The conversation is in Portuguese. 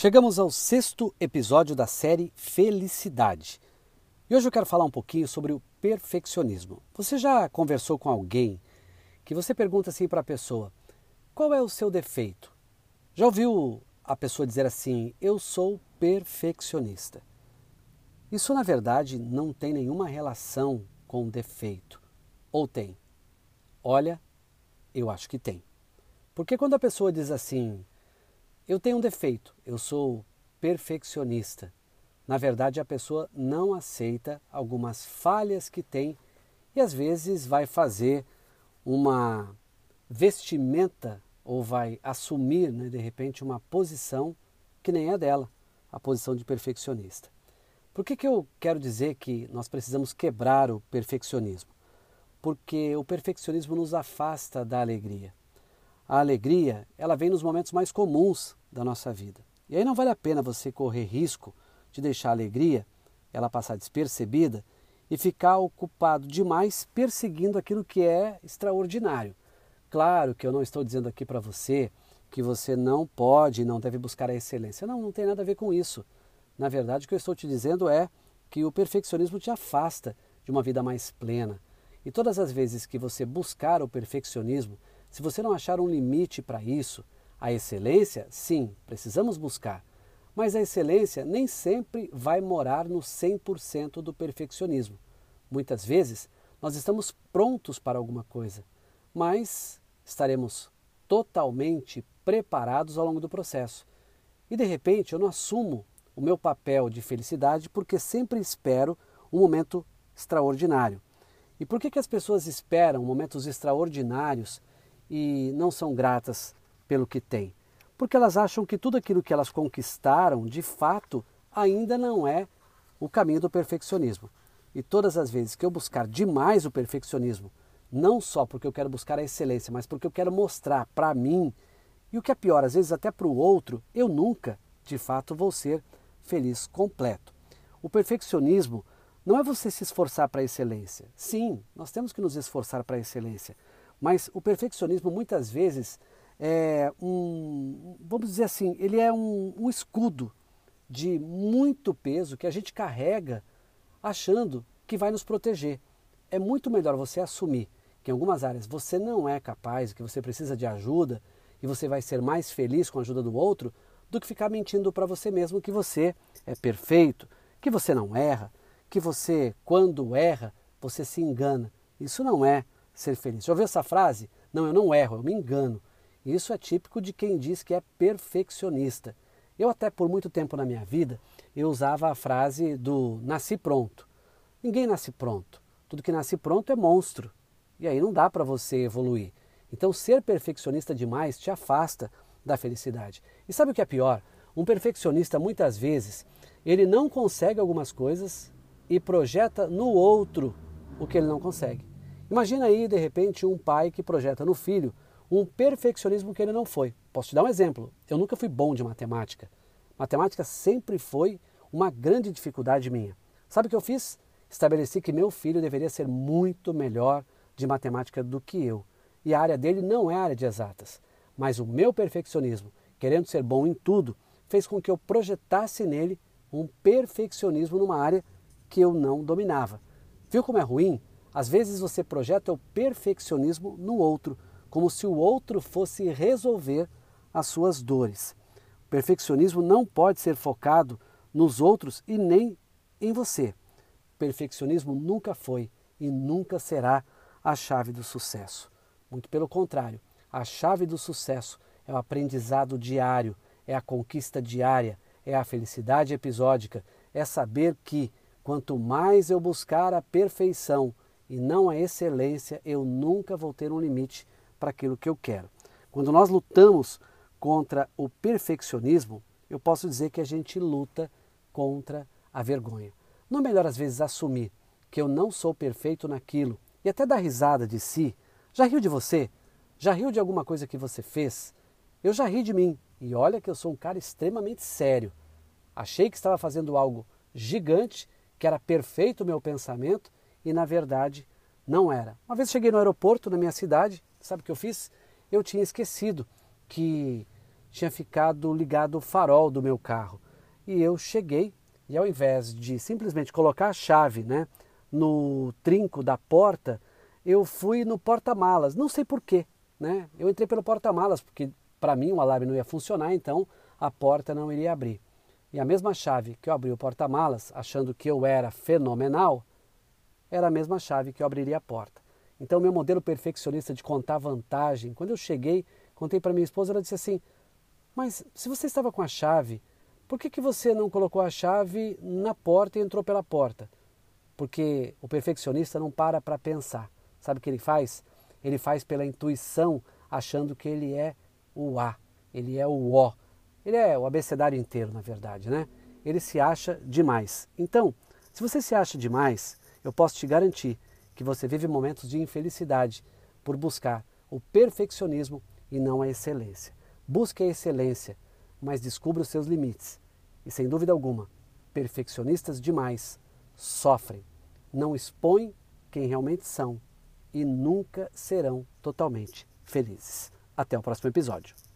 Chegamos ao sexto episódio da série Felicidade. E hoje eu quero falar um pouquinho sobre o perfeccionismo. Você já conversou com alguém que você pergunta assim para a pessoa: qual é o seu defeito? Já ouviu a pessoa dizer assim: eu sou perfeccionista? Isso, na verdade, não tem nenhuma relação com defeito. Ou tem? Olha, eu acho que tem. Porque quando a pessoa diz assim, eu tenho um defeito, eu sou perfeccionista. Na verdade, a pessoa não aceita algumas falhas que tem e às vezes vai fazer uma vestimenta ou vai assumir, né, de repente, uma posição que nem é dela, a posição de perfeccionista. Por que, que eu quero dizer que nós precisamos quebrar o perfeccionismo? Porque o perfeccionismo nos afasta da alegria. A alegria, ela vem nos momentos mais comuns da nossa vida. E aí não vale a pena você correr risco de deixar a alegria ela passar despercebida e ficar ocupado demais perseguindo aquilo que é extraordinário. Claro que eu não estou dizendo aqui para você que você não pode e não deve buscar a excelência. Não, não tem nada a ver com isso. Na verdade, o que eu estou te dizendo é que o perfeccionismo te afasta de uma vida mais plena. E todas as vezes que você buscar o perfeccionismo, se você não achar um limite para isso, a excelência, sim, precisamos buscar. Mas a excelência nem sempre vai morar no 100% do perfeccionismo. Muitas vezes nós estamos prontos para alguma coisa, mas estaremos totalmente preparados ao longo do processo. E de repente eu não assumo o meu papel de felicidade porque sempre espero um momento extraordinário. E por que, que as pessoas esperam momentos extraordinários e não são gratas pelo que têm? Porque elas acham que tudo aquilo que elas conquistaram, de fato, ainda não é o caminho do perfeccionismo. E todas as vezes que eu buscar demais o perfeccionismo, não só porque eu quero buscar a excelência, mas porque eu quero mostrar para mim, e o que é pior, às vezes até para o outro, eu nunca, de fato, vou ser feliz completo. O perfeccionismo não é você se esforçar para a excelência. Sim, nós temos que nos esforçar para a excelência, mas o perfeccionismo muitas vezes é um, vamos dizer assim, ele é um, um escudo de muito peso que a gente carrega achando que vai nos proteger. É muito melhor você assumir que em algumas áreas você não é capaz, que você precisa de ajuda e você vai ser mais feliz com a ajuda do outro, do que ficar mentindo para você mesmo que você é perfeito, que você não erra, que você, quando erra, você se engana. Isso não é ser feliz. Já ouviu essa frase? Não, eu não erro, eu me engano. Isso é típico de quem diz que é perfeccionista. Eu até por muito tempo na minha vida, eu usava a frase do nasci pronto. Ninguém nasce pronto. Tudo que nasce pronto é monstro. E aí não dá para você evoluir. Então ser perfeccionista demais te afasta da felicidade. E sabe o que é pior? Um perfeccionista muitas vezes, ele não consegue algumas coisas e projeta no outro o que ele não consegue. Imagina aí, de repente, um pai que projeta no filho um perfeccionismo que ele não foi. Posso te dar um exemplo. Eu nunca fui bom de matemática. Matemática sempre foi uma grande dificuldade minha. Sabe o que eu fiz? Estabeleci que meu filho deveria ser muito melhor de matemática do que eu. E a área dele não é área de exatas. Mas o meu perfeccionismo, querendo ser bom em tudo, fez com que eu projetasse nele um perfeccionismo numa área que eu não dominava. Viu como é ruim? Às vezes você projeta o perfeccionismo no outro, como se o outro fosse resolver as suas dores. O perfeccionismo não pode ser focado nos outros e nem em você. O perfeccionismo nunca foi e nunca será a chave do sucesso. Muito pelo contrário, a chave do sucesso é o aprendizado diário, é a conquista diária, é a felicidade episódica, é saber que quanto mais eu buscar a perfeição e não a excelência, eu nunca vou ter um limite para aquilo que eu quero. Quando nós lutamos contra o perfeccionismo, eu posso dizer que a gente luta contra a vergonha. Não é melhor às vezes assumir que eu não sou perfeito naquilo e até dar risada de si? Já riu de você? Já riu de alguma coisa que você fez? Eu já ri de mim e olha que eu sou um cara extremamente sério. Achei que estava fazendo algo gigante, que era perfeito o meu pensamento e na verdade não era. Uma vez cheguei no aeroporto na minha cidade, sabe o que eu fiz? Eu tinha esquecido que tinha ficado ligado o farol do meu carro. E eu cheguei e ao invés de simplesmente colocar a chave né, no trinco da porta, eu fui no porta-malas. Não sei porquê. Né? Eu entrei pelo porta-malas, porque para mim o alarme não ia funcionar, então a porta não iria abrir. E a mesma chave que eu abri o porta-malas, achando que eu era fenomenal, era a mesma chave que eu abriria a porta. Então, meu modelo perfeccionista de contar vantagem, quando eu cheguei, contei para minha esposa, ela disse assim: Mas se você estava com a chave, por que, que você não colocou a chave na porta e entrou pela porta? Porque o perfeccionista não para para pensar. Sabe o que ele faz? Ele faz pela intuição, achando que ele é o A, ele é o O. Ele é o abecedário inteiro, na verdade, né? Ele se acha demais. Então, se você se acha demais, eu posso te garantir que você vive momentos de infelicidade por buscar o perfeccionismo e não a excelência. Busque a excelência, mas descubra os seus limites. E sem dúvida alguma, perfeccionistas demais sofrem, não expõem quem realmente são e nunca serão totalmente felizes. Até o próximo episódio.